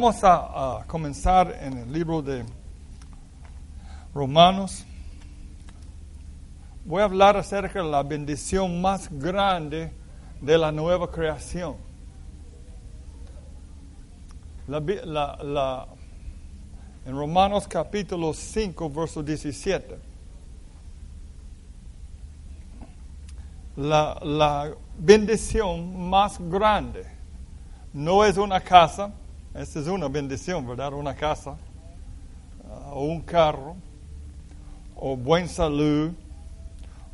Vamos a, comenzar en el libro de Romanos. Voy a hablar acerca de la bendición más grande de la nueva creación. En Romanos capítulo 5, verso 17. La, la bendición más grande no es una casa esta es una bendición, ¿verdad? Una casa, uh, o un carro, o buena salud,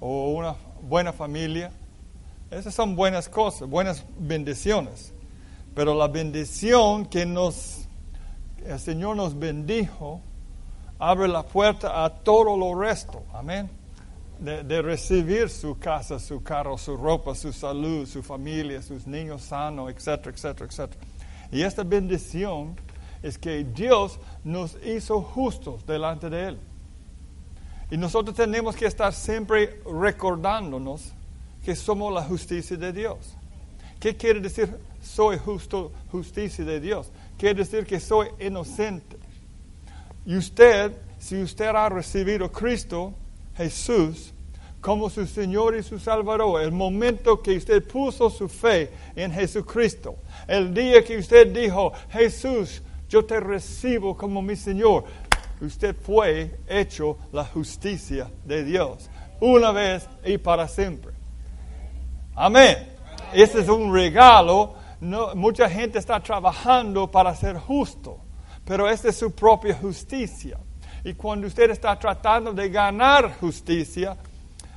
o una buena familia. Esas son buenas cosas, buenas bendiciones. Pero la bendición que nos, el Señor nos bendijo, abre la puerta a todo lo resto. Amén. De, de, recibir su casa, su carro, su ropa, su salud, su familia, sus niños sanos, etcétera, etcétera, etcétera. Y esta bendición es que Dios nos hizo justos delante de Él. Y nosotros tenemos que estar siempre recordándonos que somos la justicia de Dios. ¿Qué quiere decir soy justo, justicia de Dios? Quiere decir que soy inocente. Y usted, si usted ha recibido Cristo, Jesús, como su Señor y su Salvador, el momento que usted puso su fe en Jesucristo, el día que usted dijo, Jesús, yo te recibo como mi Señor, usted fue hecho la justicia de Dios, una vez y para siempre. Amén. Ese es un regalo. Mucha gente está trabajando para ser justo, pero esta es su propia justicia. Y cuando usted está tratando de ganar justicia,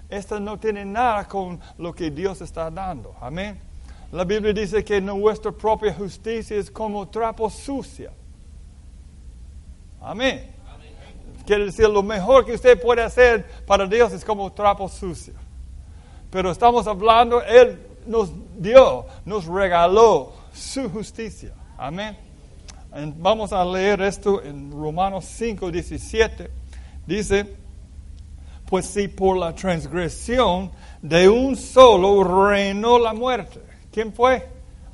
esta no tiene nada con lo que Dios está dando. Amén. La Biblia dice que nuestra propia justicia es como trapo sucia. Amén. Quiere decir, lo mejor que usted puede hacer para Dios es como trapo sucio. Pero estamos hablando, Él nos dio, nos regaló su justicia. Amén. Vamos a leer esto en Romanos 5, 17. Dice, pues si por la transgresión de un solo reinó la muerte. ¿Quién fue?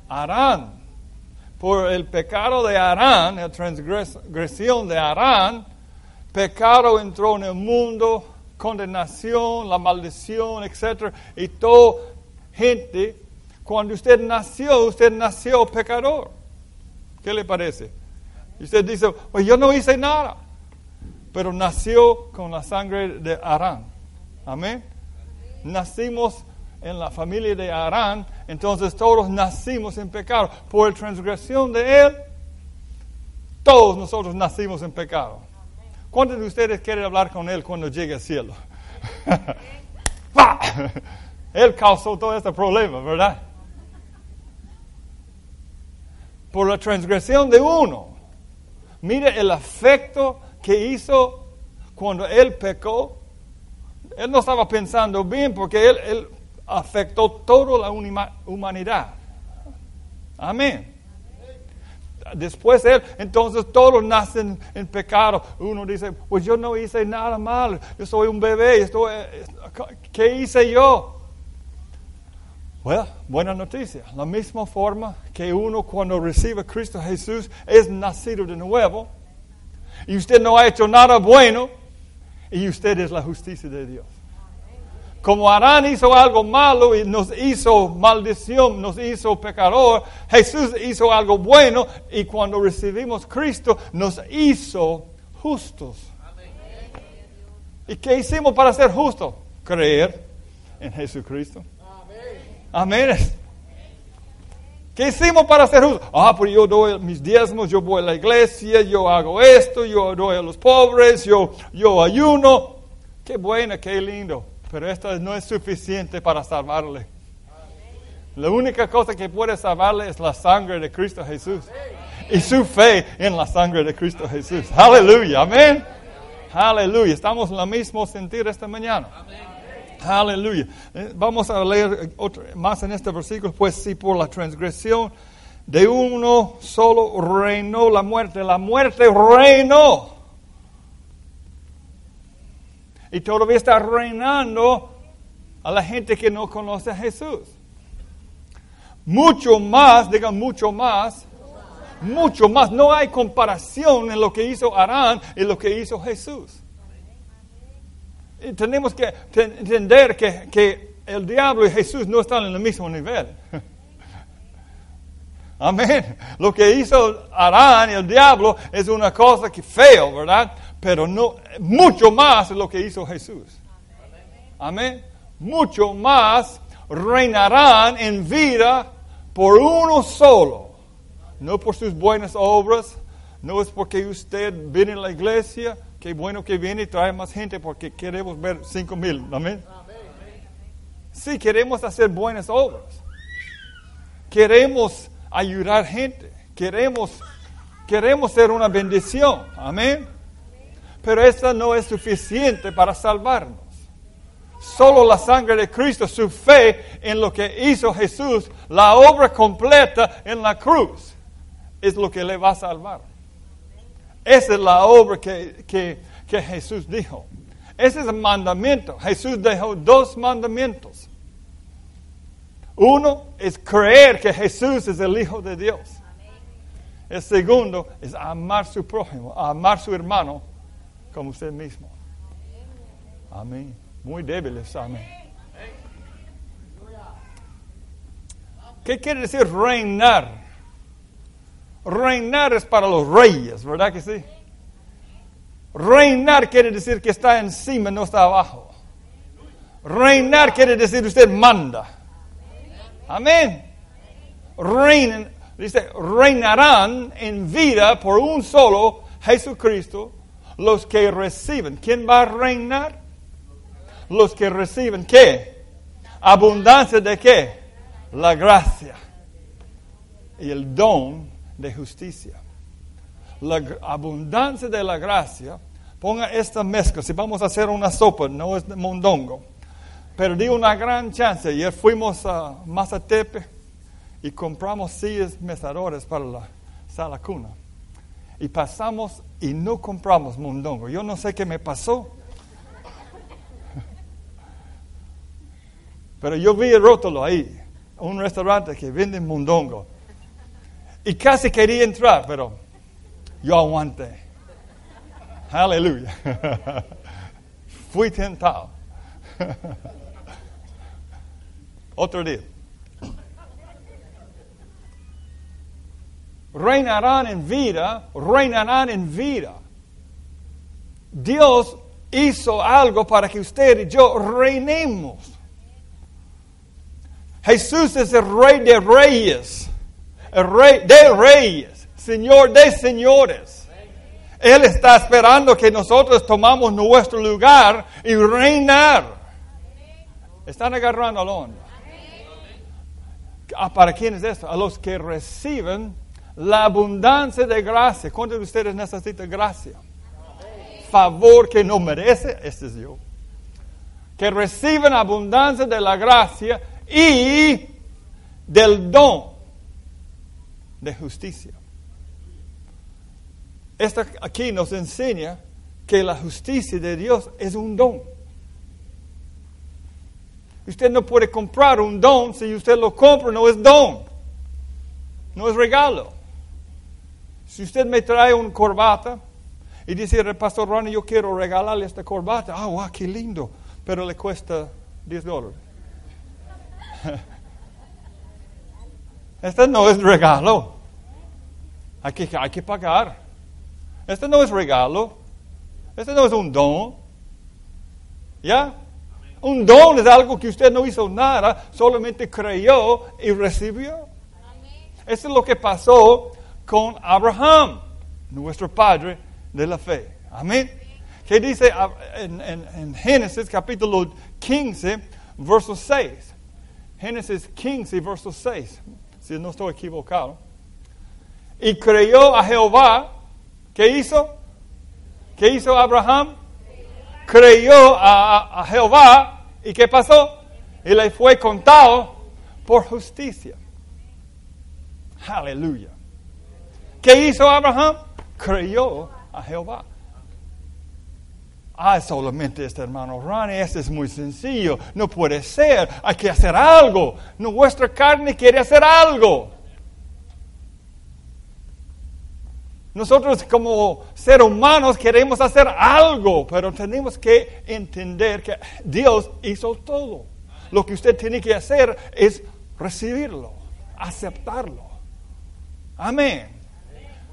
Arán. Por el pecado de Arán, la transgresión de Arán, pecado entró en el mundo, condenación, la maldición, etc. Y toda gente, cuando usted nació, usted nació pecador. ¿Qué le parece? Usted dice, pues yo no hice nada pero nació con la sangre de Arán. Amén. Nacimos en la familia de Arán, entonces todos nacimos en pecado. Por la transgresión de él, todos nosotros nacimos en pecado. ¿Cuántos de ustedes quieren hablar con él cuando llegue al cielo? él causó todo este problema, ¿verdad? Por la transgresión de uno. Mire el afecto que hizo cuando él pecó, él no estaba pensando bien porque él, afectó toda la humanidad. Amén. Después él, entonces todos nacen en pecado. Uno dice, pues yo no hice nada mal, yo soy un bebé, estoy, ¿qué hice yo? Bueno, buena noticia. La misma forma que uno cuando recibe a Cristo Jesús es nacido de nuevo, y usted no ha hecho nada bueno y usted es la justicia de Dios. Como Arán hizo algo malo y nos hizo maldición, nos hizo pecador, Jesús hizo algo bueno y cuando recibimos Cristo nos hizo justos. ¿Y qué hicimos para ser justos? Creer en Jesucristo. Amén. ¿Qué hicimos para ser justos? Ah, pues yo doy mis diezmos, yo voy a la iglesia, yo hago esto, yo doy a los pobres, yo, yo ayuno. Qué bueno, qué lindo. Pero esto no es suficiente para salvarle. La única cosa que puede salvarle es la sangre de Cristo Jesús. Y su fe en la sangre de Cristo Jesús. Aleluya, amén. Aleluya. Estamos en el mismo sentir esta mañana. Amén. Aleluya. Eh, vamos a leer más en este versículo. Pues si por la transgresión de uno solo reinó la muerte, la muerte reinó. Y todavía está reinando a la gente que no conoce a Jesús. Mucho más, digan mucho más, mucho más. No hay comparación en lo que hizo Arán y lo que hizo Jesús. Tenemos que entender que, que el diablo y Jesús no están en el mismo nivel. Amén. Lo que hizo Arán y el diablo es una cosa que feo, ¿verdad? Pero no, mucho más lo que hizo Jesús. Amén. Mucho más reinarán en vida por uno solo. No por sus buenas obras, no es porque usted viene a la iglesia, qué bueno que viene y trae más gente porque queremos ver cinco mil. Amén. Sí, queremos hacer buenas obras. Queremos ayudar gente. Queremos, queremos ser una bendición. Amén. Pero esa no es suficiente para salvarnos. Solo la sangre de Cristo, su fe en lo que hizo Jesús, la obra completa en la cruz, es lo que le va a salvar. Esa es la obra que, que, que Jesús dijo. Ese es el mandamiento. Jesús dejó dos mandamientos. Uno es creer que Jesús es el Hijo de Dios. El segundo es amar a su prójimo, amar su hermano como usted mismo. Amén. Muy débiles, amén. ¿Qué quiere decir reinar? Reinar es para los reyes, ¿verdad que sí? Reinar quiere decir que está encima, no está abajo. Reinar quiere decir usted manda. Amén. Reinen, dice, reinarán en vida por un solo Jesucristo los que reciben. ¿Quién va a reinar? Los que reciben qué? Abundancia de qué? La gracia y el don de justicia. La abundancia de la gracia. Ponga esta mezcla. Si vamos a hacer una sopa, no es de mondongo Perdí una gran chance. Ayer fuimos a Mazatepe y compramos sillas mesadores para la sala cuna. Y pasamos y no compramos mundongo. Yo no sé qué me pasó. Pero yo vi el rótulo ahí, un restaurante que vende mundongo. Y casi quería entrar, pero yo aguanté. Aleluya. Fui tentado. Otro día. Reinarán en vida, reinarán en vida. Dios hizo algo para que usted y yo reinemos. Jesús es el rey de reyes, rey de reyes, señor de señores. Él está esperando que nosotros tomamos nuestro lugar y reinar. Están agarrando al onda. Ah, ¿Para quién es esto? A los que reciben la abundancia de gracia. ¿Cuántos de ustedes necesitan gracia? Favor que no merece, este es yo. Que reciben abundancia de la gracia y del don de justicia. Esto aquí nos enseña que la justicia de Dios es un don. Usted no puede comprar un don si usted lo compra, no es don. No es regalo. Si usted me trae una corbata y dice, Pastor Ronnie, yo quiero regalarle esta corbata. Ah, wow, qué lindo. Pero le cuesta 10 dólares. este no es regalo. Hay que, hay que pagar. Este no es regalo. Este no es un don. ¿Ya? Un don es algo que usted no hizo nada, solamente creyó y recibió. Eso es lo que pasó con Abraham, nuestro padre de la fe. Amén. ¿Qué dice en, Génesis capítulo 15, verso 6? Génesis 15, verso 6, si no estoy equivocado. Y creyó a Jehová. ¿Qué hizo? ¿Qué hizo Abraham? Creyó a, a Jehová ¿Y qué pasó? Y le fue contado por justicia. Aleluya. ¿Qué hizo Abraham? Creyó a Jehová. Ah, solamente este hermano Rani, este es muy sencillo. No puede ser. Hay que hacer algo. Nuestra carne quiere hacer algo. Nosotros como seres humanos queremos hacer algo, pero tenemos que entender que Dios hizo todo. Lo que usted tiene que hacer es recibirlo, aceptarlo. Amén.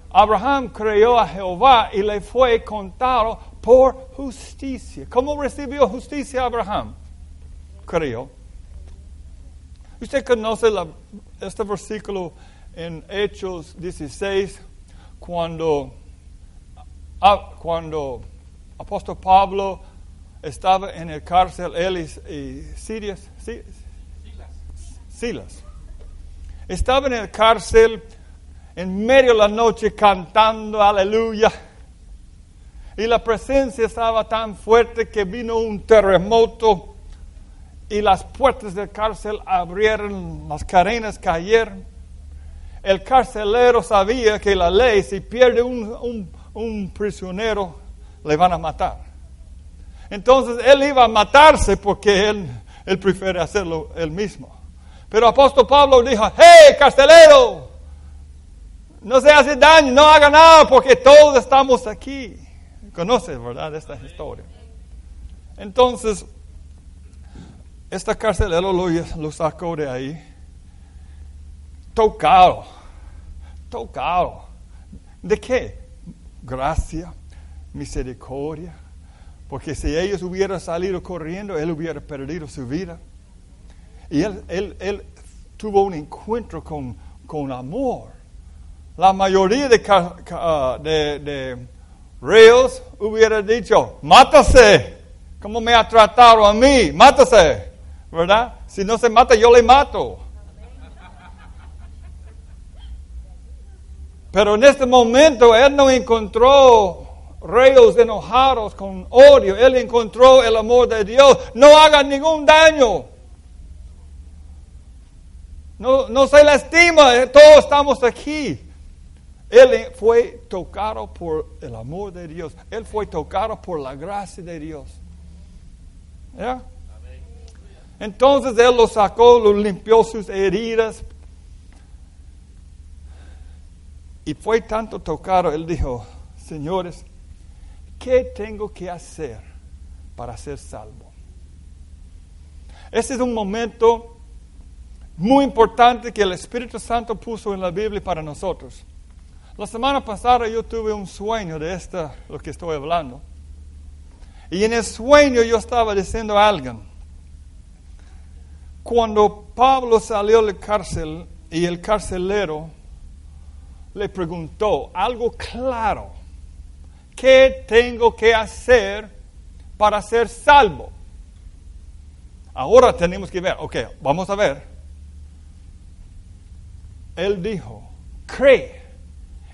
Abraham creyó a Jehová y le fue contado por justicia. ¿Cómo recibió justicia Abraham? Creyó. Usted conoce este versículo en Hechos 16, cuando, cuando apóstol Pablo estaba en el cárcel, él y, Silas. Silas. Estaba en el cárcel en medio de la noche cantando aleluya. Y la presencia estaba tan fuerte que vino un terremoto y las puertas del cárcel abrieron, las cadenas cayeron. El carcelero sabía que la ley, si pierde un, un prisionero, le van a matar. Entonces él iba a matarse porque él, él prefiere hacerlo él mismo. Pero apóstol Pablo dijo, hey, carcelero, no se hace daño, no haga nada porque todos estamos aquí. Conoces, ¿verdad? Esta historia. Entonces, esta carcelero lo sacó de ahí. Tocado. Tocado. ¿De qué? Gracia, misericordia. Porque si ellos hubieran salido corriendo, él hubiera perdido su vida. Y él, él, él tuvo un encuentro con, con amor la mayoría de, uh, de, de reos hubiera dicho, mátase, como me ha tratado a mí, mátase, ¿verdad? Si no se mata, yo le mato. Pero en este momento él no encontró reos enojados con odio, él encontró el amor de Dios. No hagan ningún daño. No, no se lastima, eh, todos estamos aquí. Él fue tocado por el amor de Dios. Él fue tocado por la gracia de Dios. ¿Ya? Entonces Él lo sacó, lo limpió sus heridas. Y fue tanto tocado, Él dijo, señores, ¿qué tengo que hacer para ser salvo? Ese es un momento muy importante que el Espíritu Santo puso en la Biblia para nosotros. La semana pasada yo tuve un sueño de esta, lo que estoy hablando. Y en el sueño yo estaba diciendo a alguien, cuando Pablo salió de cárcel y el carcelero le preguntó algo claro, ¿qué tengo que hacer para ser salvo? Ahora tenemos que ver, ok, vamos a ver. Él dijo, cree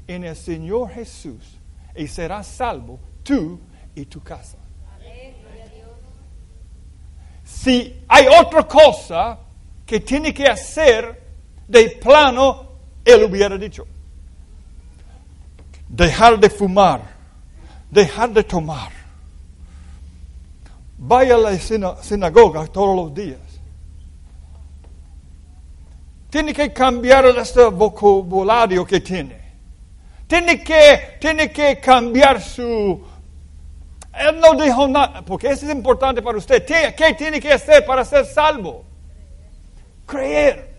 en el Señor Jesús y serás salvo tú y tu casa. Si hay otra cosa que tiene que hacer de plano, él hubiera dicho. Dejar de fumar, dejar de tomar. Vaya a la sinagoga todos los días. Tiene que cambiar este vocabulario que tiene. Tiene que, tiene que cambiar su... Él no dijo nada, porque eso es importante para usted. ¿Qué tiene que hacer para ser salvo? Creer.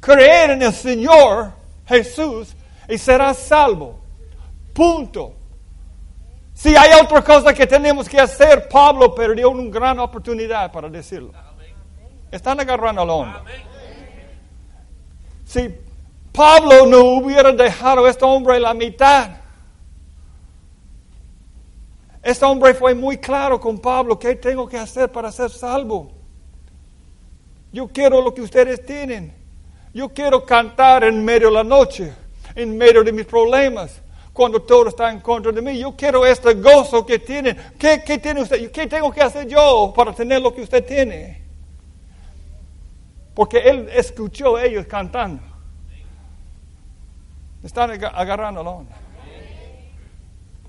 Creer en el Señor Jesús y será salvo. Punto. Si hay otra cosa que tenemos que hacer, Pablo perdió una gran oportunidad para decirlo. Están agarrando la onda. Si Pablo no hubiera dejado a este hombre la mitad. Este hombre fue muy claro con Pablo, ¿qué tengo que hacer para ser salvo? Yo quiero lo que ustedes tienen. Yo quiero cantar en medio de la noche, en medio de mis problemas, cuando todo está en contra de mí. Yo quiero este gozo que tienen. ¿Qué, tiene usted? ¿Qué tengo que hacer yo para tener lo que usted tiene? Porque él escuchó ellos cantando. Están onda.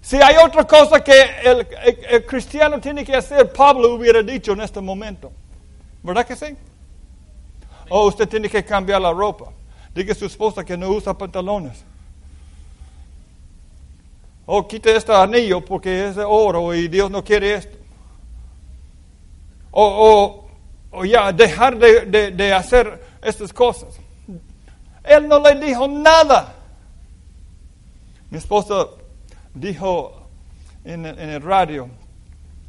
Si hay otra cosa que el, cristiano tiene que hacer, Pablo hubiera dicho en este momento. ¿Verdad que sí? O usted tiene que cambiar la ropa. Diga a su esposa que no usa pantalones. Oh, quite este anillo porque es de oro y Dios no quiere esto. O, o, ya, dejar de, de hacer estas cosas. Él no le dijo nada. Mi esposa dijo en, el radio,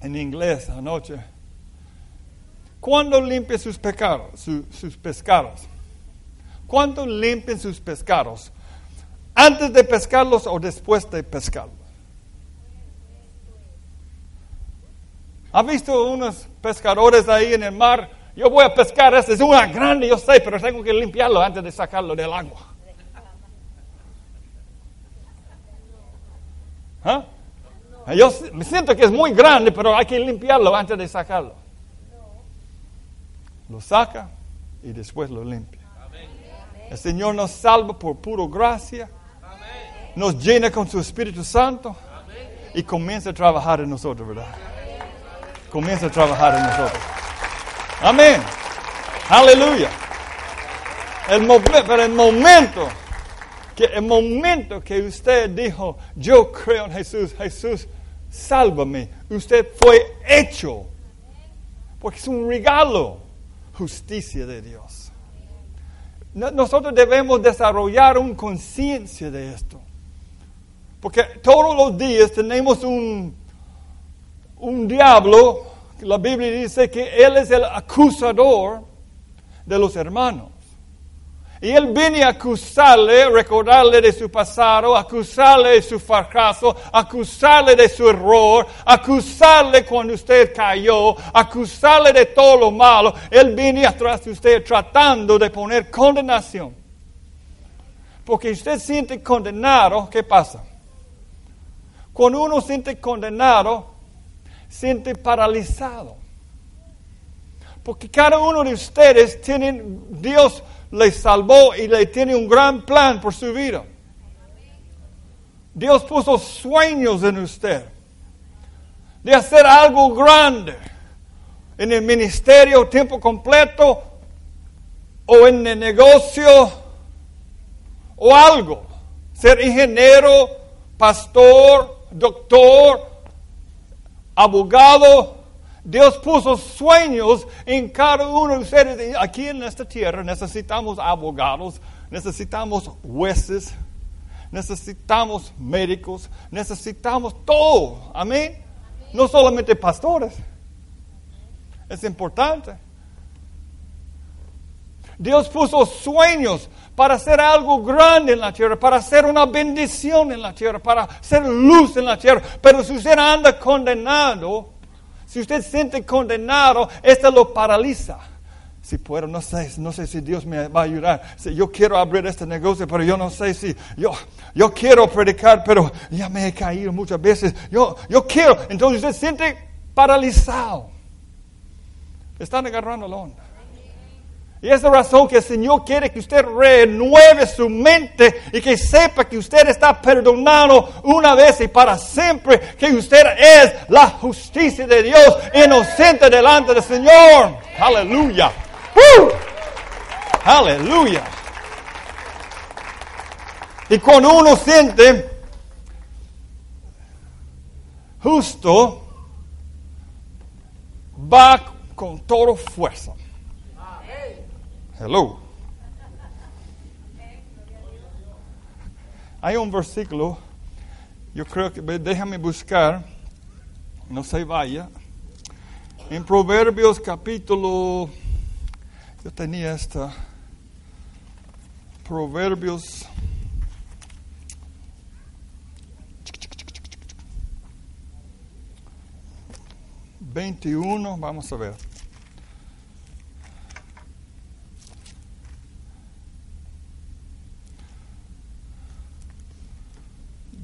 en inglés anoche, ¿cuándo limpia sus pecados, sus pescados? ¿Cuándo limpian sus pescados? ¿Antes de pescarlos o después de pescarlos? ¿Ha visto unos pescadores ahí en el mar? Yo voy a pescar, este es una grande, yo sé, pero tengo que limpiarlo antes de sacarlo del agua. ¿Ah? Yo me siento que es muy grande, pero hay que limpiarlo antes de sacarlo. Lo saca y después lo limpia. El Señor nos salva por pura gracia. Nos llena con su Espíritu Santo. Y comienza a trabajar en nosotros, ¿verdad? Comienza a trabajar en nosotros. Amén. Aleluya. El, pero el momento que el momento que usted dijo, yo creo en Jesús, Jesús, sálvame, usted fue hecho. Porque es un regalo, justicia de Dios. Nosotros debemos desarrollar una conciencia de esto. Porque todos los días tenemos un, un diablo, la Biblia dice que él es el acusador de los hermanos. Y él viene a acusarle, recordarle de su pasado, acusarle de su fracaso, acusarle de su error, acusarle cuando usted cayó, acusarle de todo lo malo. Él viene atrás de usted tratando de poner condenación. Porque usted siente condenado, ¿qué pasa? Cuando uno siente condenado, siente paralizado. Porque cada uno de ustedes tiene Dios le salvó y le tiene un gran plan por su vida. Dios puso sueños en usted de hacer algo grande en el ministerio tiempo completo o en el negocio o algo. Ser ingeniero, pastor, doctor, abogado, Dios puso sueños en cada uno de ustedes. Aquí en esta tierra necesitamos abogados, necesitamos jueces, necesitamos médicos, necesitamos todo. Amén. No solamente pastores. Es importante. Dios puso sueños para hacer algo grande en la tierra, para hacer una bendición en la tierra, para hacer luz en la tierra. Pero si usted anda condenado, si usted siente condenado, esto lo paraliza. Si puedo, no sé, no sé si Dios me va a ayudar. Si yo quiero abrir este negocio, pero yo no sé si yo, yo quiero predicar, pero ya me he caído muchas veces. Yo, yo quiero. Entonces usted siente paralizado. Están agarrando la onda. Y es la razón que el Señor quiere que usted renueve su mente y que sepa que usted está perdonado una vez y para siempre, que usted es la justicia de Dios, inocente delante del Señor. Aleluya. Aleluya. Y cuando uno siente justo, va con toda fuerza. Hello. Hay un versículo, yo creo que déjame buscar, no se vaya. En Proverbios capítulo, yo tenía esta, Proverbios 21, vamos a ver.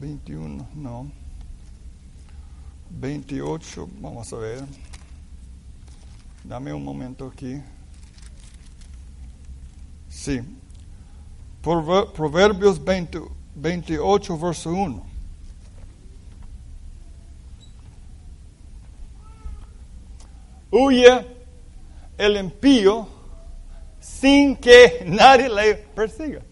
21, no. 28, vamos a ver. Dame un momento aquí. Sí. Proverbios 20, 28, verso 1. Huye el impío sin que nadie le persiga.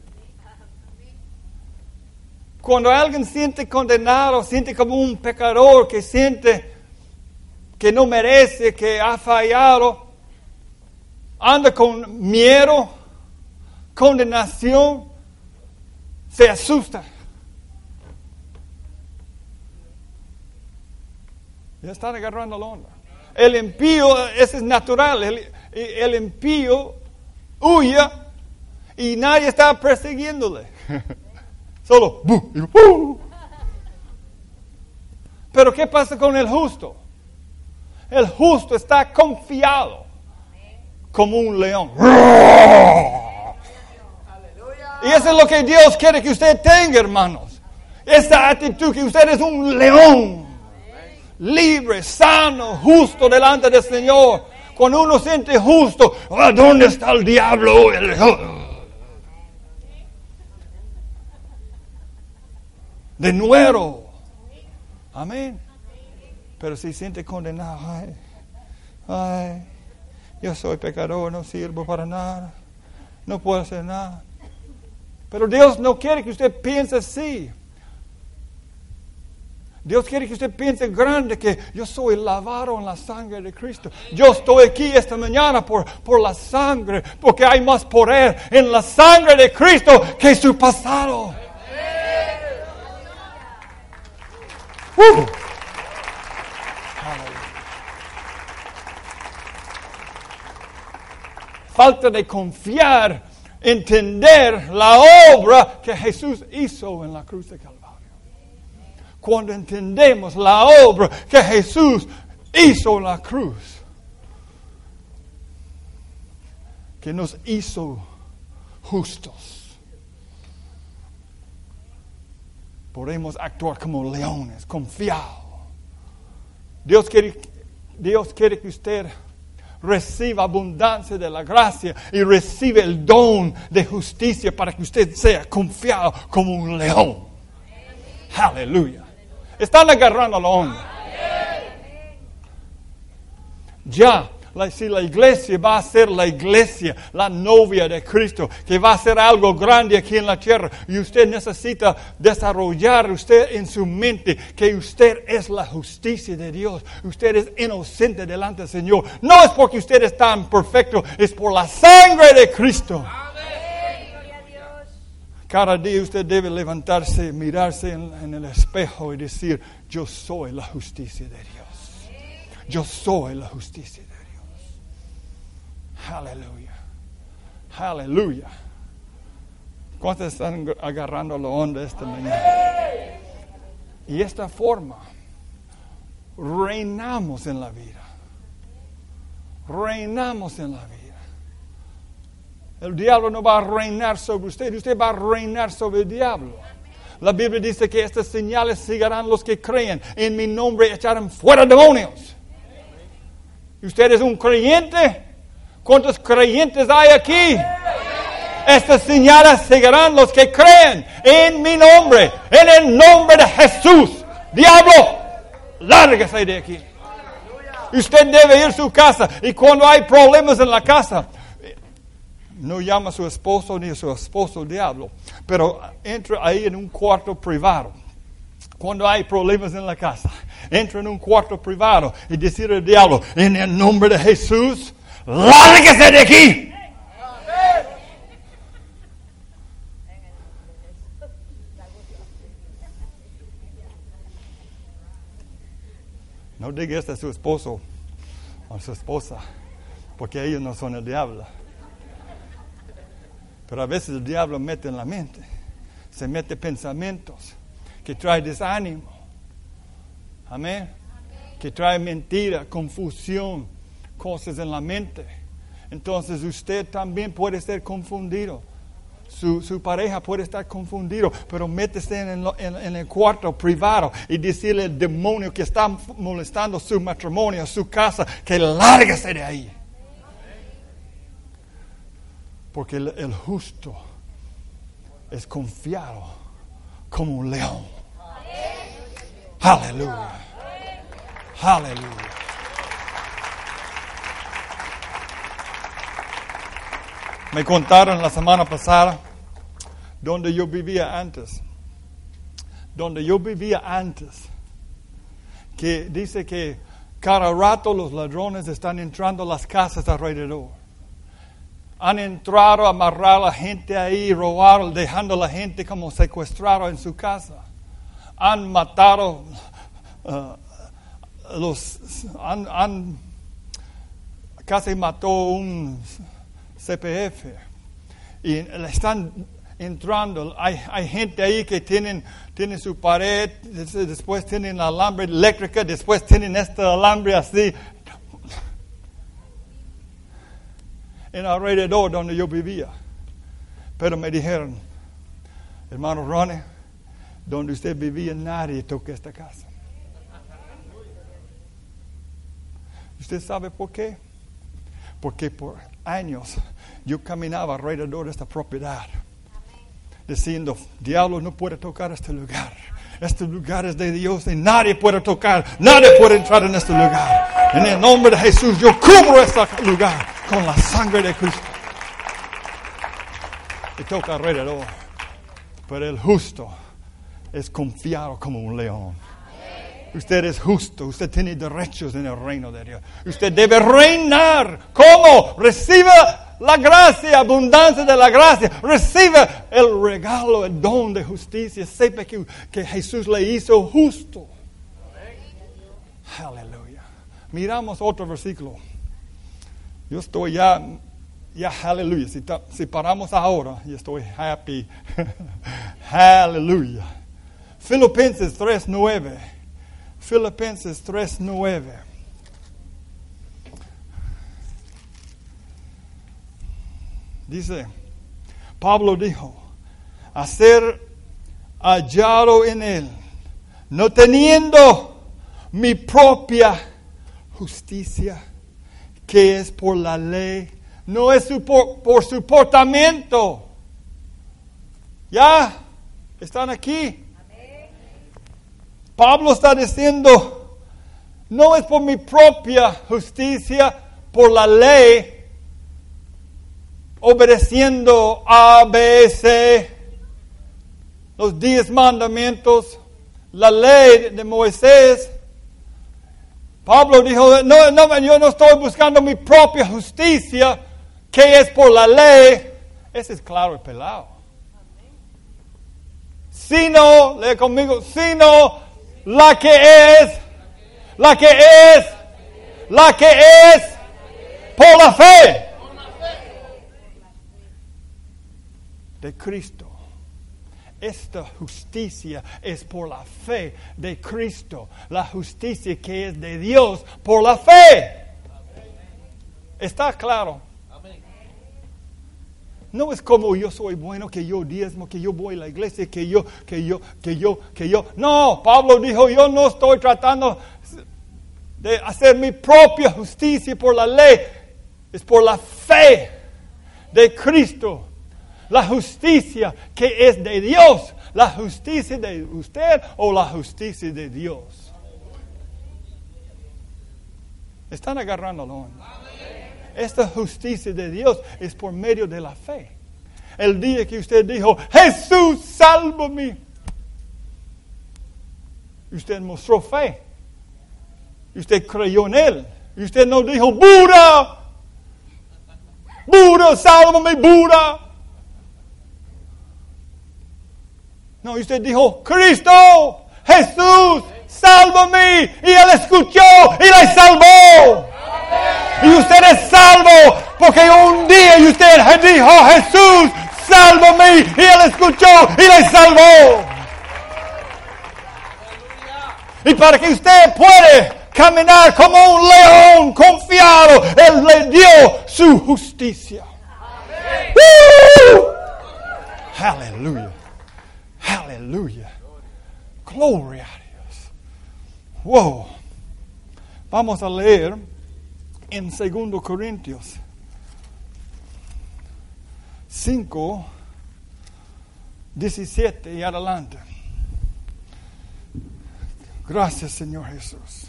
Cuando alguien siente condenado, siente como un pecador, que siente que no merece, que ha fallado, anda con miedo, condenación, se asusta. Ya están agarrando la onda. El impío, ese es natural, el, el impío huye y nadie está persiguiéndole. Solo, Pero ¿qué pasa con el justo? El justo está confiado como un león. Y eso es lo que Dios quiere que usted tenga, hermanos. Esta actitud que usted es un león. Libre, sano, justo delante del Señor. Cuando uno siente justo, ah, ¿dónde está el diablo? De nuevo. Amén. Pero si siente condenado, ay, ay, yo soy pecador, no sirvo para nada, no puedo hacer nada. Pero Dios no quiere que usted piense así. Dios quiere que usted piense grande que yo soy lavado en la sangre de Cristo. Yo estoy aquí esta mañana por, por la sangre, porque hay más poder en la sangre de Cristo que su pasado. Falta de confiar, entender la obra que Jesús hizo en la cruz de Calvario. Cuando entendemos la obra que Jesús hizo en la cruz, que nos hizo justos, podemos actuar como leones, confiados. Dios quiere, Dios quiere que usted reciba abundancia de la gracia y recibe el don de justicia para que usted sea confiado como un león. Aleluya. Están agarrando la onda. Ya, si la iglesia va a ser la iglesia, la novia de Cristo, que va a ser algo grande aquí en la tierra, y usted necesita desarrollar usted en su mente que usted es la justicia de Dios, usted es inocente delante del Señor. No es porque usted es tan perfecto, es por la sangre de Cristo. Cada día usted debe levantarse, mirarse en, el espejo y decir, yo soy la justicia de Dios. Yo soy la justicia. Aleluya. Aleluya. ¿Cuántos están agarrando la onda esta mañana? Y esta forma reinamos en la vida. Reinamos en la vida. El diablo no va a reinar sobre usted, usted va a reinar sobre el diablo. La Biblia dice que estas señales seguirán los que creen. En mi nombre echarán fuera demonios. ¿Y usted es un creyente? ¿Cuántos creyentes hay aquí? Estas señales seguirán los que creen en mi nombre, en el nombre de Jesús. Diablo, lárguese de aquí. Usted debe ir a su casa y cuando hay problemas en la casa, no llama a su esposo ni a su esposo diablo, pero entra ahí en un cuarto privado. Cuando hay problemas en la casa, entra en un cuarto privado y dice al diablo, en el nombre de Jesús, lárguese de aquí. No diga esto a su esposo o a su esposa, porque ellos no son el diablo. Pero a veces el diablo mete en la mente, se mete pensamientos que trae desánimo. Amén. Que trae mentira, confusión, cosas en la mente. Entonces usted también puede ser confundido. Su, pareja puede estar confundido, pero métese en el, en el, cuarto privado y decirle al demonio que está molestando su matrimonio, su casa, que lárguese de ahí. Porque el, justo es confiado como un león. Aleluya. Aleluya. Me contaron la semana pasada donde yo vivía antes. donde yo vivía antes, que dice que cada rato los ladrones están entrando a las casas alrededor. Han entrado a amarrar a la gente ahí, robar, dejando a la gente como secuestrada en su casa. Han matado, uh, los, han, han, casi mató un CPF. Y están entrando. Hay, hay gente ahí que tienen, tienen su pared, después tienen alambre eléctrica, después tienen este alambre así. En alrededor donde yo vivía. Pero me dijeron, hermano Ronnie, donde usted vivía nadie toca esta casa. ¿Usted sabe por qué? Porque por años yo caminaba alrededor de esta propiedad diciendo, diablo no puede tocar este lugar. Este lugar es de Dios y nadie puede tocar, nadie puede entrar en este lugar. En el nombre de Jesús yo cubro este lugar con la sangre de Cristo. Y toca alrededor. Pero el justo es confiado como un león. Usted es justo, usted tiene derechos en el reino de Dios. Usted debe reinar. ¿Cómo? Reciba la gracia, abundancia de la gracia. Recibe el regalo, el don de justicia. Sepa que, que Jesús le hizo justo. Aleluya. Miramos otro versículo. Yo estoy ya, ya, aleluya. Si, si paramos ahora, yo estoy happy. aleluya. Filipenses 3.9. Filipenses 3.9. Dice, Pablo dijo, a ser hallado en él, no teniendo mi propia justicia, que es por la ley, no es por, por su portamiento. ¿Ya? ¿Están aquí? Pablo está diciendo, no es por mi propia justicia, por la ley, obedeciendo a, B, C, los diez mandamientos, la ley de Moisés. Pablo dijo, no, no, yo no estoy buscando mi propia justicia, que es por la ley. Ese es claro y pelado. Sino, lee conmigo, sino la que es, la que es, la que es por la fe. de Cristo. Esta justicia es por la fe de Cristo. La justicia que es de Dios por la fe. ¿Está claro? No es como yo soy bueno, que yo diezmo, que yo voy a la iglesia, que yo, que yo, que yo, que yo. No, Pablo dijo, yo no estoy tratando de hacer mi propia justicia por la ley. Es por la fe de Cristo la justicia que es de Dios, la justicia de usted o la justicia de Dios. Están agarrándolo. Esta justicia de Dios es por medio de la fe. El día que usted dijo, Jesús, sálvame. Usted mostró fe. Usted creyó en Él. Usted no dijo, Buda, Buda, sálvame, Buda. No, usted dijo, Cristo, Jesús, sálvame. Y él escuchó y le salvó. Y usted es salvo porque un día usted dijo, Jesús, sálvame. Y él escuchó y le salvó. Y para que usted puede caminar como un león confiado, Él le dio su justicia. Aleluya. Aleluya. Gloria a Dios. Wow. Vamos a leer en 2 Corintios 5, 17 y adelante. Gracias, Señor Jesús.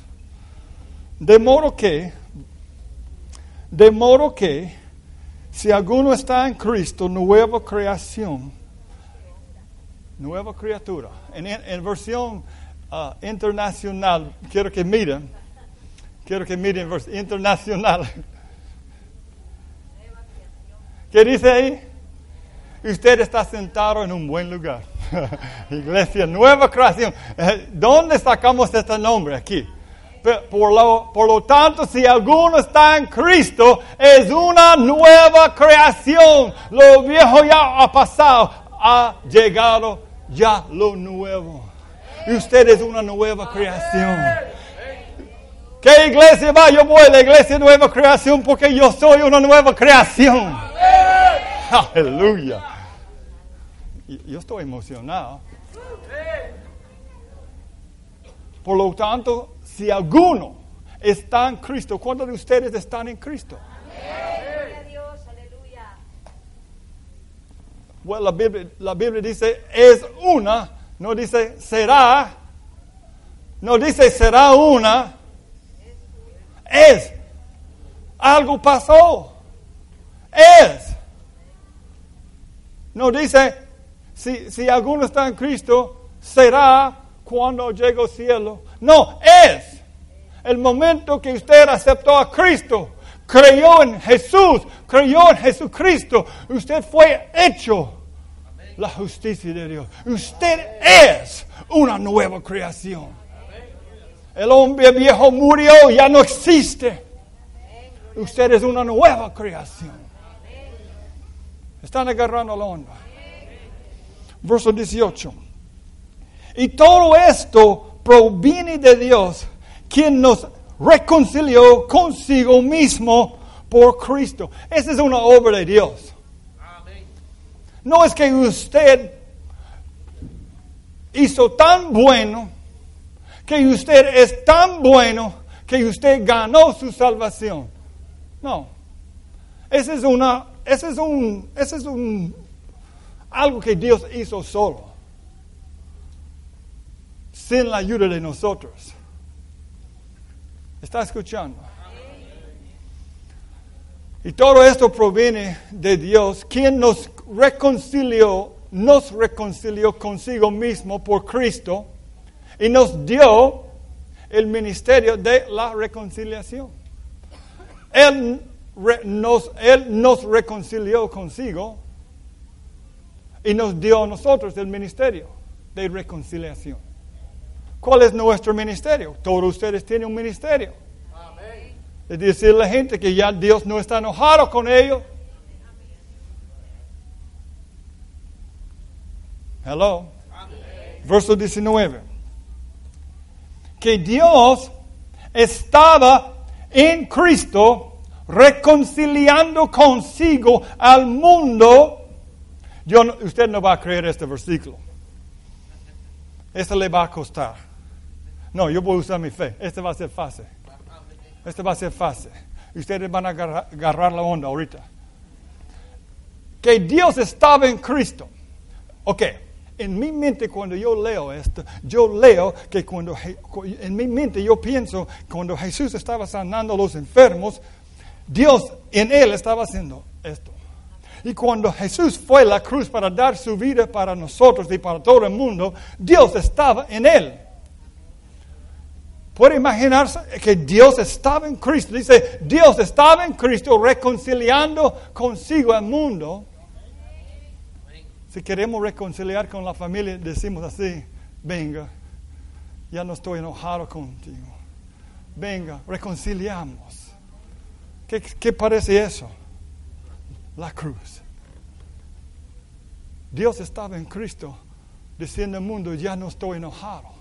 De modo que, de modo que, si alguno está en Cristo, nueva creación, Nueva criatura. En, en versión uh, internacional, quiero que miren, quiero que miren internacional. ¿Qué dice ahí? Usted está sentado en un buen lugar. Iglesia Nueva Creación. Eh, ¿Dónde sacamos este nombre aquí? Por lo, por lo tanto, si alguno está en Cristo, es una nueva creación. Lo viejo ya ha pasado, ha llegado ya lo nuevo. Usted es una nueva creación. ¿Qué iglesia va? Yo voy a la iglesia Nueva Creación porque yo soy una nueva creación. Aleluya. Yo estoy emocionado. Por lo tanto, si alguno está en Cristo, ¿cuántos de ustedes están en Cristo? Bueno, la Biblia, la Biblia dice es una, no dice será, no dice será una, es. Algo pasó. Es. No dice, si, si alguno está en Cristo, será cuando llegue al cielo. No, es. El momento que usted aceptó a Cristo, creyó en Jesús, creyó en Jesucristo, usted fue hecho la justicia de Dios. Usted es una nueva creación. El hombre viejo murió, ya no existe. Usted es una nueva creación. Están agarrando la onda. Verso 18. Y todo esto proviene de Dios, quien nos reconcilió consigo mismo por Cristo. Esa es una obra de Dios. No es que usted hizo tan bueno, que usted es tan bueno, que usted ganó su salvación. No. Ese es una, ese es un, ese es un, algo que Dios hizo solo. Sin la ayuda de nosotros. ¿Está escuchando? Y todo esto proviene de Dios, quien nos reconcilió, nos reconcilió consigo mismo por Cristo y nos dio el ministerio de la reconciliación. Él nos, él nos reconcilió consigo y nos dio a nosotros el ministerio de reconciliación. ¿Cuál es nuestro ministerio? Todos ustedes tienen un ministerio. Es decir, la gente que ya Dios no está enojado con ellos. Hello. Verso 19. Que Dios estaba en Cristo reconciliando consigo al mundo. Yo usted no va a creer este versículo. Este le va a costar. No, yo voy a usar mi fe. Este va a ser fácil. Este va a ser fácil. Ustedes van a agarrar, la onda ahorita. Que Dios estaba en Cristo. Ok, en mi mente cuando yo leo esto, yo leo que cuando en mi mente yo pienso cuando Jesús estaba sanando a los enfermos, Dios en él estaba haciendo esto. Y cuando Jesús fue a la cruz para dar su vida para nosotros y para todo el mundo, Dios estaba en él. Puede imaginarse que Dios estaba en Cristo. Dice, Dios estaba en Cristo reconciliando consigo al mundo. Si queremos reconciliar con la familia, decimos así, venga, ya no estoy enojado contigo. Venga, reconciliamos. ¿Qué, qué parece eso? La cruz. Dios estaba en Cristo diciendo al mundo, ya no estoy enojado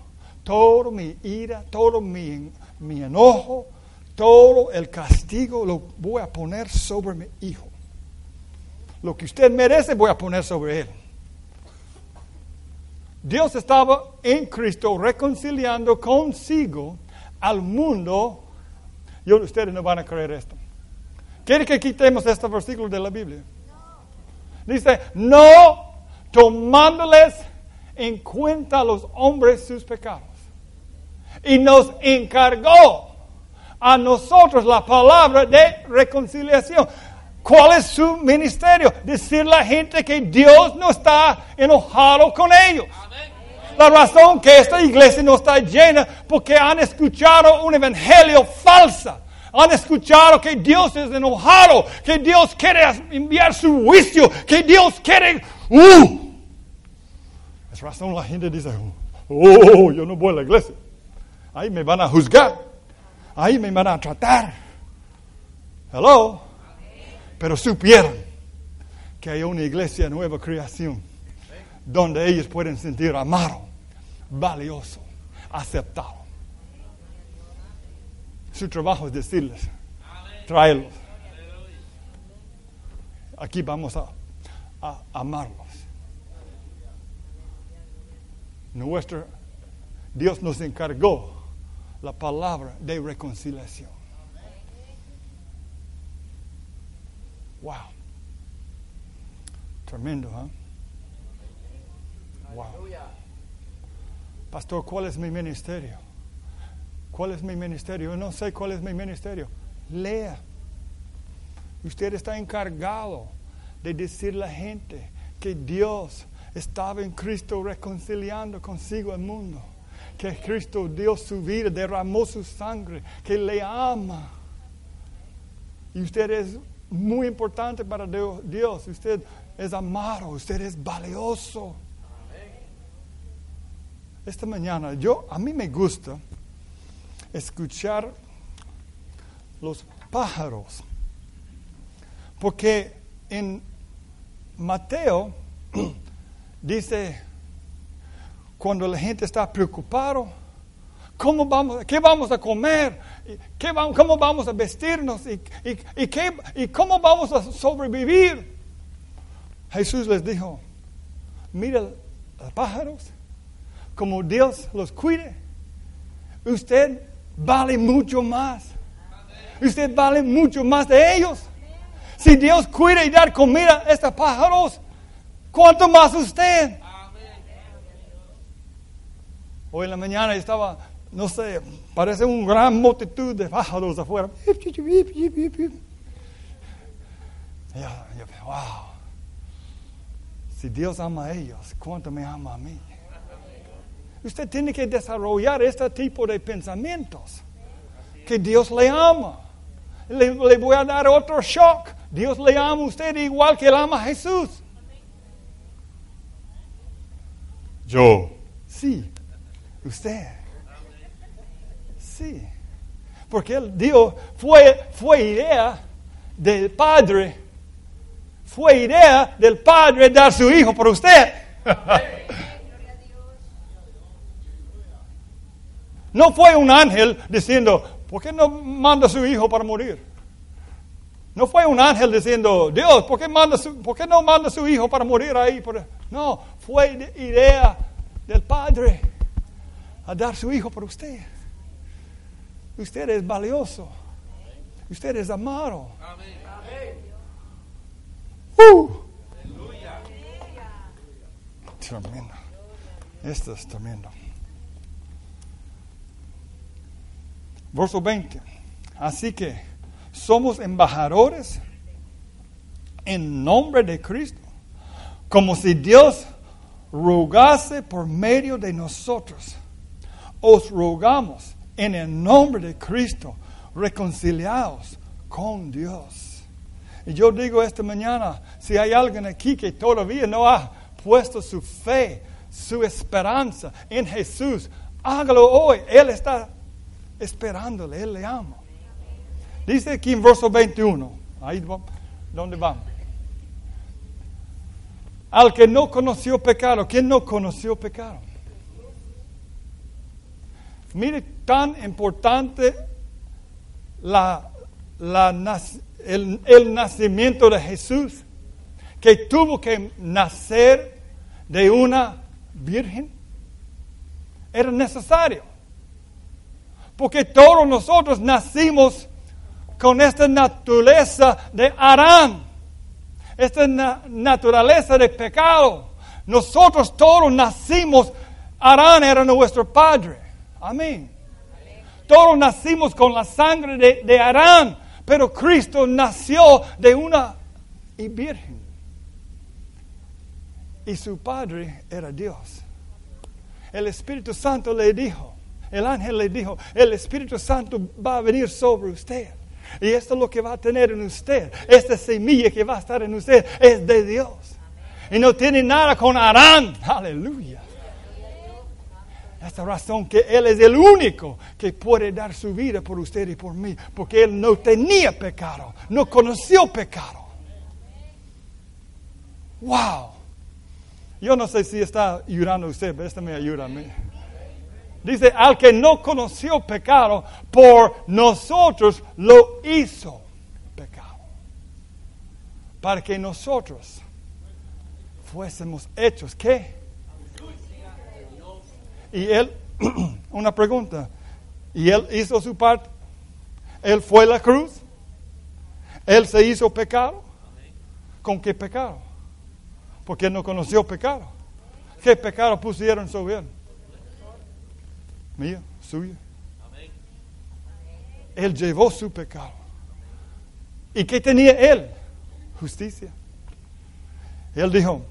todo mi ira, todo mi, mi enojo, todo el castigo lo voy a poner sobre mi hijo. Lo que usted merece voy a poner sobre él. Dios estaba en Cristo reconciliando consigo al mundo. Yo, ustedes no van a creer esto. ¿Quiere que quitemos este versículo de la Biblia? Dice, no tomándoles en cuenta a los hombres sus pecados y nos encargó a nosotros la palabra de reconciliación. ¿Cuál es su ministerio? Decir a la gente que Dios no está enojado con ellos. La razón que esta iglesia no está llena porque han escuchado un evangelio falso. Han escuchado que Dios es enojado, que Dios quiere enviar su juicio, que Dios quiere... ¡Uh! Es razón la gente dice, oh, yo no voy a la iglesia. Ahí me van a juzgar. Ahí me van a tratar. Hello. Pero supieron que hay una iglesia nueva creación donde ellos pueden sentir amado, valioso, aceptado. Su trabajo es decirles, traerlos. Aquí vamos a, a amarlos. Nuestro Dios nos encargó la palabra de reconciliación. Wow. Tremendo, ¿eh? Wow. Pastor, ¿cuál es mi ministerio? ¿Cuál es mi ministerio? Yo no sé cuál es mi ministerio. Lea. Usted está encargado de decir a la gente que Dios estaba en Cristo reconciliando consigo el mundo. Que Cristo dio su vida, derramó su sangre, que le ama. Y usted es muy importante para Dios. Usted es amado, usted es valioso. Esta mañana, yo, a mí me gusta escuchar los pájaros, porque en Mateo dice, cuando la gente está preocupado, ¿cómo vamos, ¿qué vamos a comer? ¿Qué vamos, ¿Cómo vamos a vestirnos? ¿Y, y, qué, ¿Y cómo vamos a sobrevivir? Jesús les dijo, mira los pájaros, como Dios los cuide. Usted vale mucho más. Usted vale mucho más de ellos. Si Dios cuida y da comida a estos pájaros, ¿cuánto más usted? Hoy en la mañana estaba, no sé, parece una gran multitud de pájaros afuera. wow. Si Dios ama a ellos, ¿cuánto me ama a mí? Usted tiene que desarrollar este tipo de pensamientos. Que Dios le ama. Le, le, voy a dar otro shock. Dios le ama a usted igual que él ama a Jesús. Yo. Sí. Usted. Sí. Porque él dijo, fue, fue idea del Padre. Fue idea del Padre dar su hijo por usted. No fue un ángel diciendo, ¿por qué no manda a su hijo para morir? No fue un ángel diciendo, Dios, ¿por qué, manda ¿por qué no manda a su hijo para morir ahí? No, fue idea del Padre a dar su hijo por usted. Usted es valioso. Usted es amado. Uh. Tremendo. Esto es tremendo. Verso 20. Así que somos embajadores en nombre de Cristo, como si Dios rogase por medio de nosotros. Os rogamos en el nombre de Cristo, reconciliados con Dios. Y yo digo esta mañana, si hay alguien aquí que todavía no ha puesto su fe, su esperanza en Jesús, hágalo hoy. Él está esperándole, Él le ama. Dice aquí en verso 21, ahí donde vamos. Al que no conoció pecado, ¿quién no conoció pecado? Mire, tan importante la, el, el nacimiento de Jesús, que tuvo que nacer de una virgen. Era necesario. Porque todos nosotros nacimos con esta naturaleza de Arán, esta naturaleza de pecado. Nosotros todos nacimos, Arán era nuestro padre. Amén. Todos nacimos con la sangre de, Arán, pero Cristo nació de una virgen. Y su padre era Dios. El Espíritu Santo le dijo, el ángel le dijo, el Espíritu Santo va a venir sobre usted. Y esto es lo que va a tener en usted. Esta semilla que va a estar en usted es de Dios. Y no tiene nada con Arán. Aleluya. Esta razón que Él es el único que puede dar su vida por usted y por mí. Porque Él no tenía pecado. No conoció pecado. Wow. Yo no sé si está ayudando a usted, pero esto me ayuda a mí. Dice, al que no conoció pecado, por nosotros lo hizo pecado. Para que nosotros fuésemos hechos, ¿qué? Y él, una pregunta, ¿y él hizo su parte? ¿Él fue la cruz? ¿Él se hizo pecado? ¿Con qué pecado? porque no conoció pecado. ¿Qué pecado pusieron sobre él? Mío, suyo. Él llevó su pecado. ¿Y qué tenía él? Justicia. Él dijo,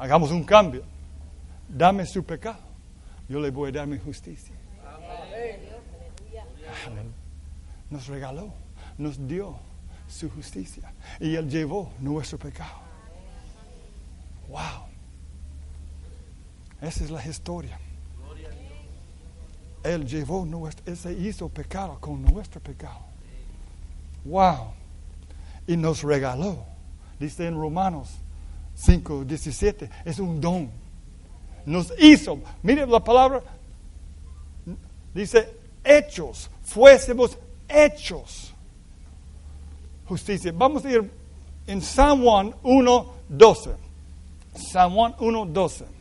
hagamos un cambio. Dame su pecado. Yo le voy a dar mi justicia. Nos regaló, nos dio su justicia. Y Él llevó nuestro pecado. Wow. Esa es la historia. Él llevó nuestro, Él se hizo pecado con nuestro pecado. Wow. Y nos regaló. Dice en Romanos 5, 17, es un don. Nos hizo, mire la palabra, dice hechos, fuésemos hechos. Justicia. Vamos a ir en San Juan 1, 12. San Juan 1.12.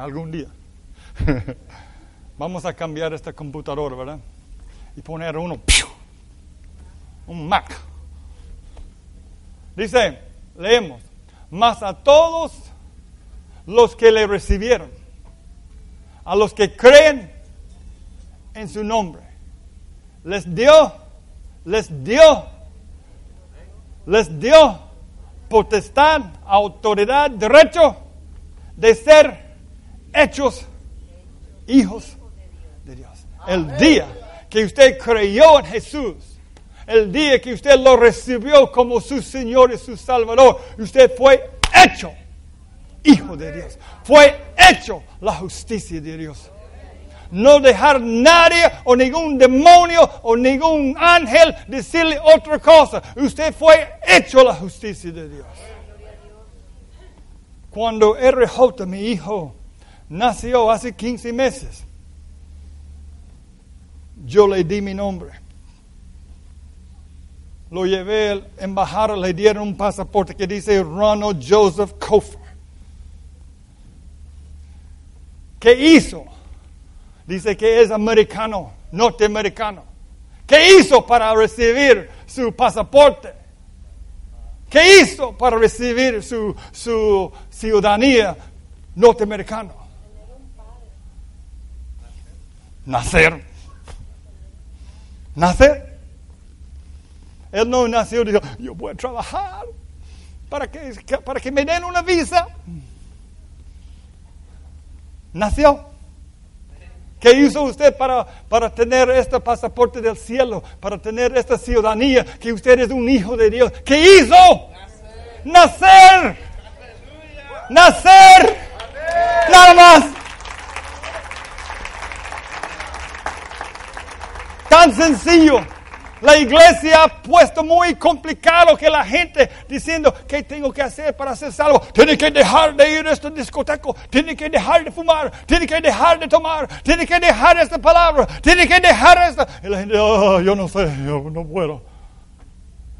Algún día. Vamos a cambiar esta computadora, ¿verdad? Y poner uno, un Mac. Dice, leemos, más a todos los que le recibieron, a los que creen en su nombre, les dio les dio, les dio potestad, autoridad, derecho de ser hechos hijos de Dios. El día que usted creyó en Jesús, el día que usted lo recibió como su Señor y su Salvador, usted fue hecho hijo de Dios. Fue hecho la justicia de Dios no dejar nadie o ningún demonio o ningún ángel decirle otra cosa. Usted fue hecho la justicia de Dios. Cuando RJ, mi hijo, nació hace 15 meses, yo le di mi nombre. Lo llevé al embajador, le dieron un pasaporte que dice Ronald Joseph Kofer. ¿Qué hizo? Dice que es americano, norteamericano. ¿Qué hizo para recibir su pasaporte? ¿Qué hizo para recibir su, su ciudadanía norteamericana? Nacer. Nacer. Él no nació y dijo, yo voy a trabajar para que, para que me den una visa. Nació. ¿Qué hizo usted para, para tener este pasaporte del cielo? Para tener esta ciudadanía, que usted es un hijo de Dios. ¿Qué hizo? Nacer. Nacer. Nada más. Tan sencillo. La iglesia ha puesto muy complicado que la gente diciendo, ¿qué tengo que hacer para ser salvo? Tiene que dejar de ir a este discoteco, tiene que dejar de fumar, tiene que dejar de tomar, tiene que dejar esta palabra, tiene que dejar esta... Y la gente, oh, yo no sé, yo no puedo.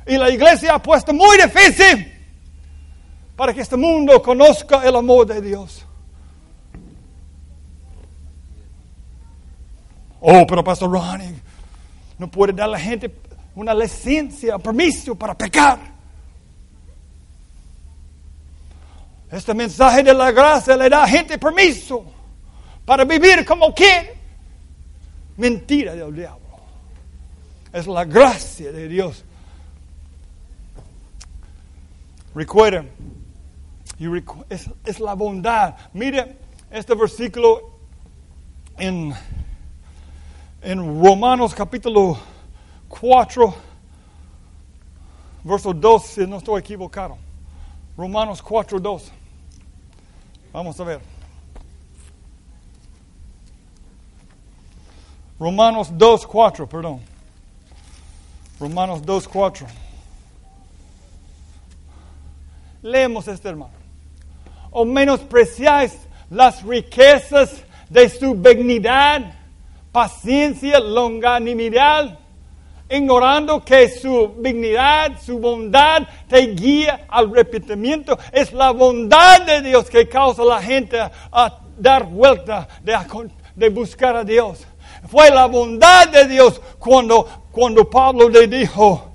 Y la iglesia ha puesto muy difícil para que este mundo conozca el amor de Dios. Oh, pero Pastor Ronnie, no puede dar a la gente una licencia, permiso para pecar. Este mensaje de la gracia le da a gente permiso para vivir como quiere. mentira del diablo. Es la gracia de Dios. Recuerden, es, es la bondad. Mire este versículo en, en Romanos capítulo 4, verso 2, si no estoy equivocado. Romanos 4, 2. Vamos a ver. Romanos 2, 4, perdón. Romanos 2, 4. Leemos este hermano. O menospreciáis las riquezas de su benignidad, paciencia, longanimidad, ignorando que su dignidad, su bondad te guía al repetimiento. Es la bondad de Dios que causa a la gente a dar vuelta, de, de buscar a Dios. Fue la bondad de Dios cuando, cuando Pablo le dijo,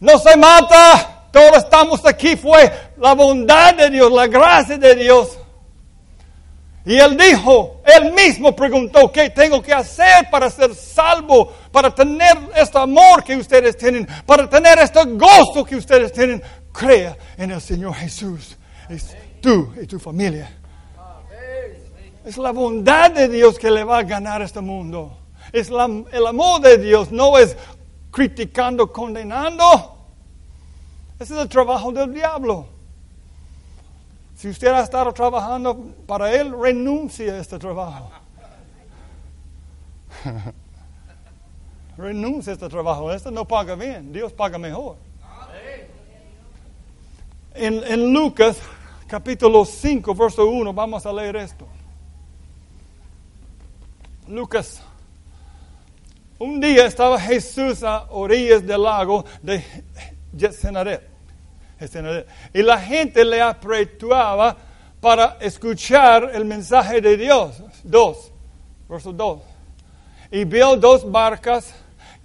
no se mata, todos estamos aquí. Fue la bondad de Dios, la gracia de Dios. Y él dijo, él mismo preguntó, ¿qué tengo que hacer para ser salvo? Para tener este amor que ustedes tienen, para tener este gozo que ustedes tienen. Crea en el Señor Jesús. Es tú y tu familia. Es la bondad de Dios que le va a ganar este mundo. Es el amor de Dios, no es criticando, condenando. Ese es el trabajo del diablo. Si usted ha estado trabajando para él, renuncie a este trabajo. renuncie a este trabajo. Este no paga bien, Dios paga mejor. En, en Lucas capítulo 5, verso 1, vamos a leer esto. Lucas. Un día estaba Jesús a orillas del lago de Genesaret. Y la gente le apretaba para escuchar el mensaje de Dios. Dos, verso 2. Y vio dos barcas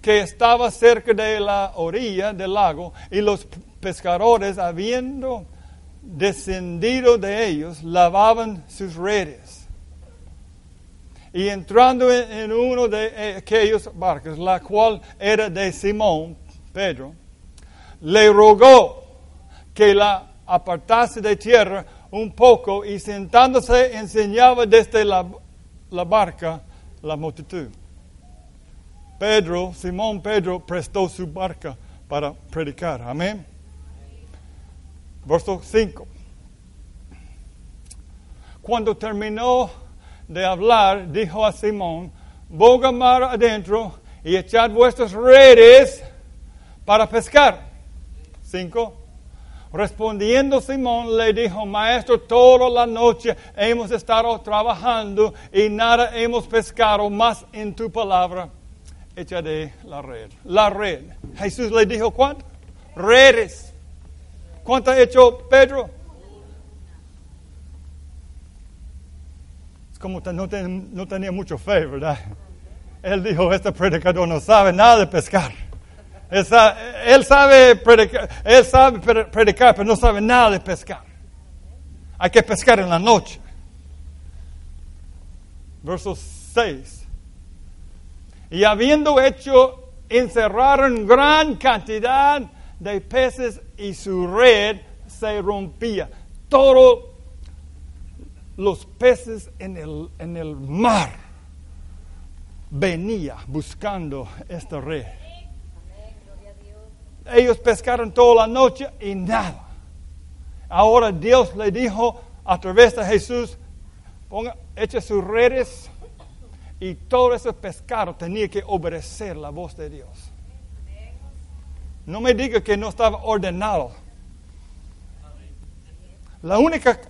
que estaban cerca de la orilla del lago y los pescadores, habiendo descendido de ellos, lavaban sus redes. Y entrando en, uno de aquellos barcos, la cual era de Simón, Pedro, le rogó que la apartase de tierra un poco y sentándose enseñaba desde la, la barca la multitud. Pedro, Simón Pedro, prestó su barca para predicar. Amén. Verso 5. Cuando terminó de hablar, dijo a Simón, boga mar adentro y echad vuestras redes para pescar. Cinco. Respondiendo Simón le dijo, maestro, toda la noche hemos estado trabajando y nada hemos pescado, más en tu palabra echaré la red. La red. Jesús le dijo, ¿cuánto? Redes. ¿Cuánto ha hecho Pedro? como no, tenía mucho fe, ¿verdad? Él dijo, este predicador no sabe nada de pescar. Él sabe, predicar, él sabe predicar, pero no sabe nada de pescar. Hay que pescar en la noche. Verso 6. Y habiendo hecho encerrar en gran cantidad de peces y su red se rompía. Todo los peces en el, en el mar venía buscando esta red. Ellos pescaron toda la noche y nada. Ahora Dios le dijo a través de Jesús, ponga, eche sus redes y todo ese pescado tenía que obedecer la voz de Dios. No me diga que no estaba ordenado. La única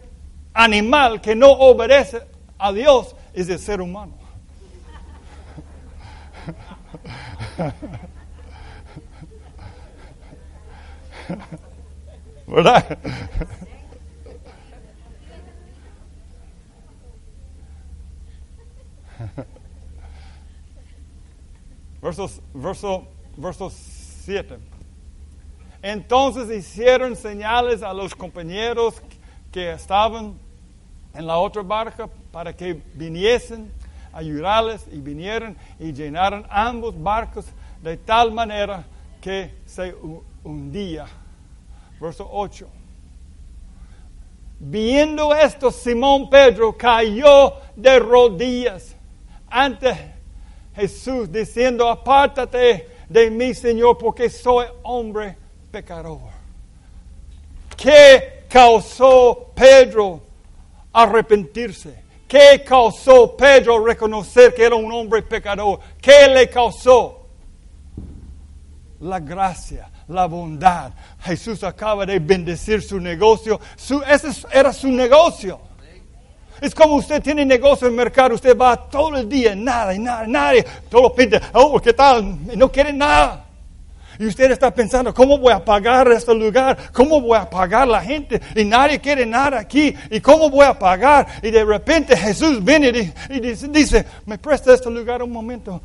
animal que no obedece a Dios es el ser humano. ¿Verdad? Versos, verso, verso 7. Entonces hicieron señales a los compañeros que estaban en la otra barca para que viniesen. ayudarles y vinieron y llenaron ambos barcos de tal manera que se hundía. Verso 8. Viendo esto, Simón Pedro cayó de rodillas ante Jesús, diciendo, apártate de mí, Señor, porque soy hombre pecador. ¿Qué causó Pedro arrepentirse? ¿Qué causó Pedro reconocer que era un hombre pecador? ¿Qué le causó? La gracia, la bondad. Jesús acaba de bendecir su negocio. ese era su negocio. Es como usted tiene negocio en el mercado, usted va todo el día, nada, nada, nadie, todo pide, oh, ¿qué tal? No quiere nada. Y usted está pensando, ¿cómo voy a pagar este lugar? ¿Cómo voy a pagar la gente? Y nadie quiere nada aquí. ¿Y cómo voy a pagar? Y de repente Jesús viene y, dice, ¿me presta este lugar un momento?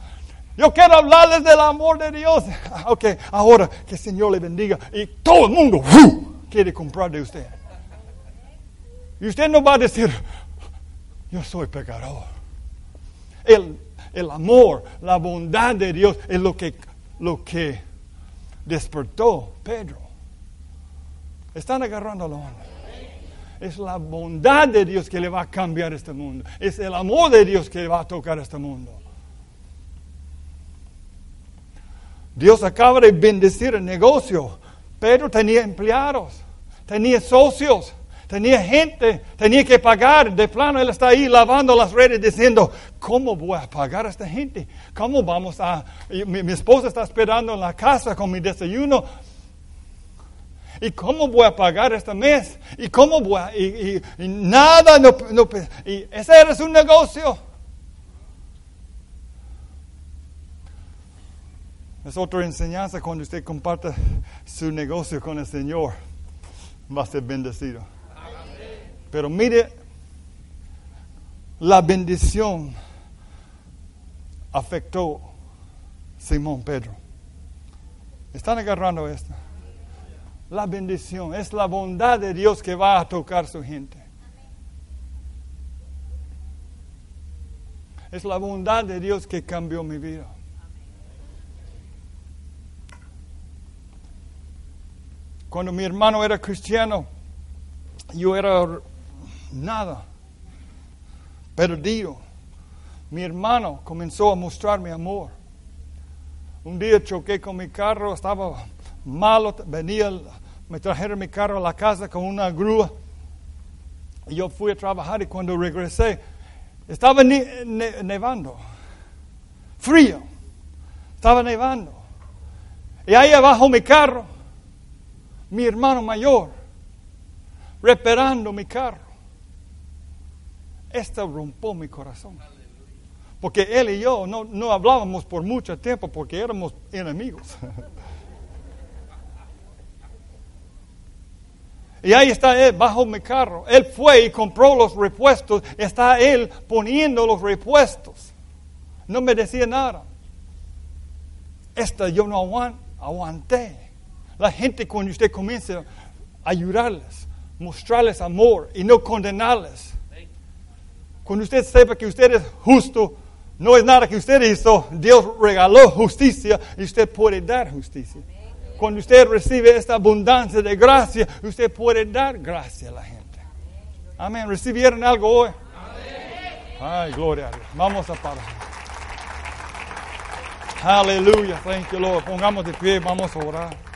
Yo quiero hablarles del amor de Dios. Ok, ahora que el Señor le bendiga. Y todo el mundo quiere comprar de usted. Y usted no va a decir, yo soy pecador. El, el amor, la bondad de Dios es lo que, lo que despertó Pedro. Están agarrando la onda. Es la bondad de Dios que le va a cambiar este mundo. Es el amor de Dios que le va a tocar este mundo. Dios acaba de bendecir el negocio. Pedro tenía empleados, tenía socios. Tenía gente, tenía que pagar. De plano, él está ahí lavando las redes diciendo, ¿cómo voy a pagar a esta gente? ¿Cómo vamos a...? Mi, esposa está esperando en la casa con mi desayuno. ¿Y cómo voy a pagar este mes? ¿Y cómo voy a...? Y, nada, no, y ese era su negocio. Es otra enseñanza cuando usted comparte su negocio con el Señor. Va a ser bendecido. Pero mire, la bendición afectó Simón Pedro. ¿Están agarrando esto? La bendición es la bondad de Dios que va a tocar su gente. Es la bondad de Dios que cambió mi vida. Cuando mi hermano era cristiano, yo era nada, perdido. Mi hermano comenzó a mostrarme amor. Un día choqué con mi carro, estaba malo, venía, me trajeron mi carro a la casa con una grúa. Y yo fui a trabajar y cuando regresé, estaba nevando, frío, estaba nevando. Y ahí abajo mi carro, mi hermano mayor, reparando mi carro. Esto rompió mi corazón. Porque él y yo no, no hablábamos por mucho tiempo porque éramos enemigos. Y ahí está él bajo mi carro. Él fue y compró los repuestos. Está él poniendo los repuestos. No me decía nada. Esta yo no aguanté. La gente cuando usted comienza a ayudarles, mostrarles amor y no condenarles. Cuando usted sepa que usted es justo, no es nada que usted hizo, Dios regaló justicia y usted puede dar justicia. Cuando usted recibe esta abundancia de gracia, usted puede dar gracia a la gente. Amén. ¿Recibieron algo hoy? Ay, gloria a Dios. Vamos a parar. Aleluya. Thank you, Lord. Pongamos de pie, vamos a orar.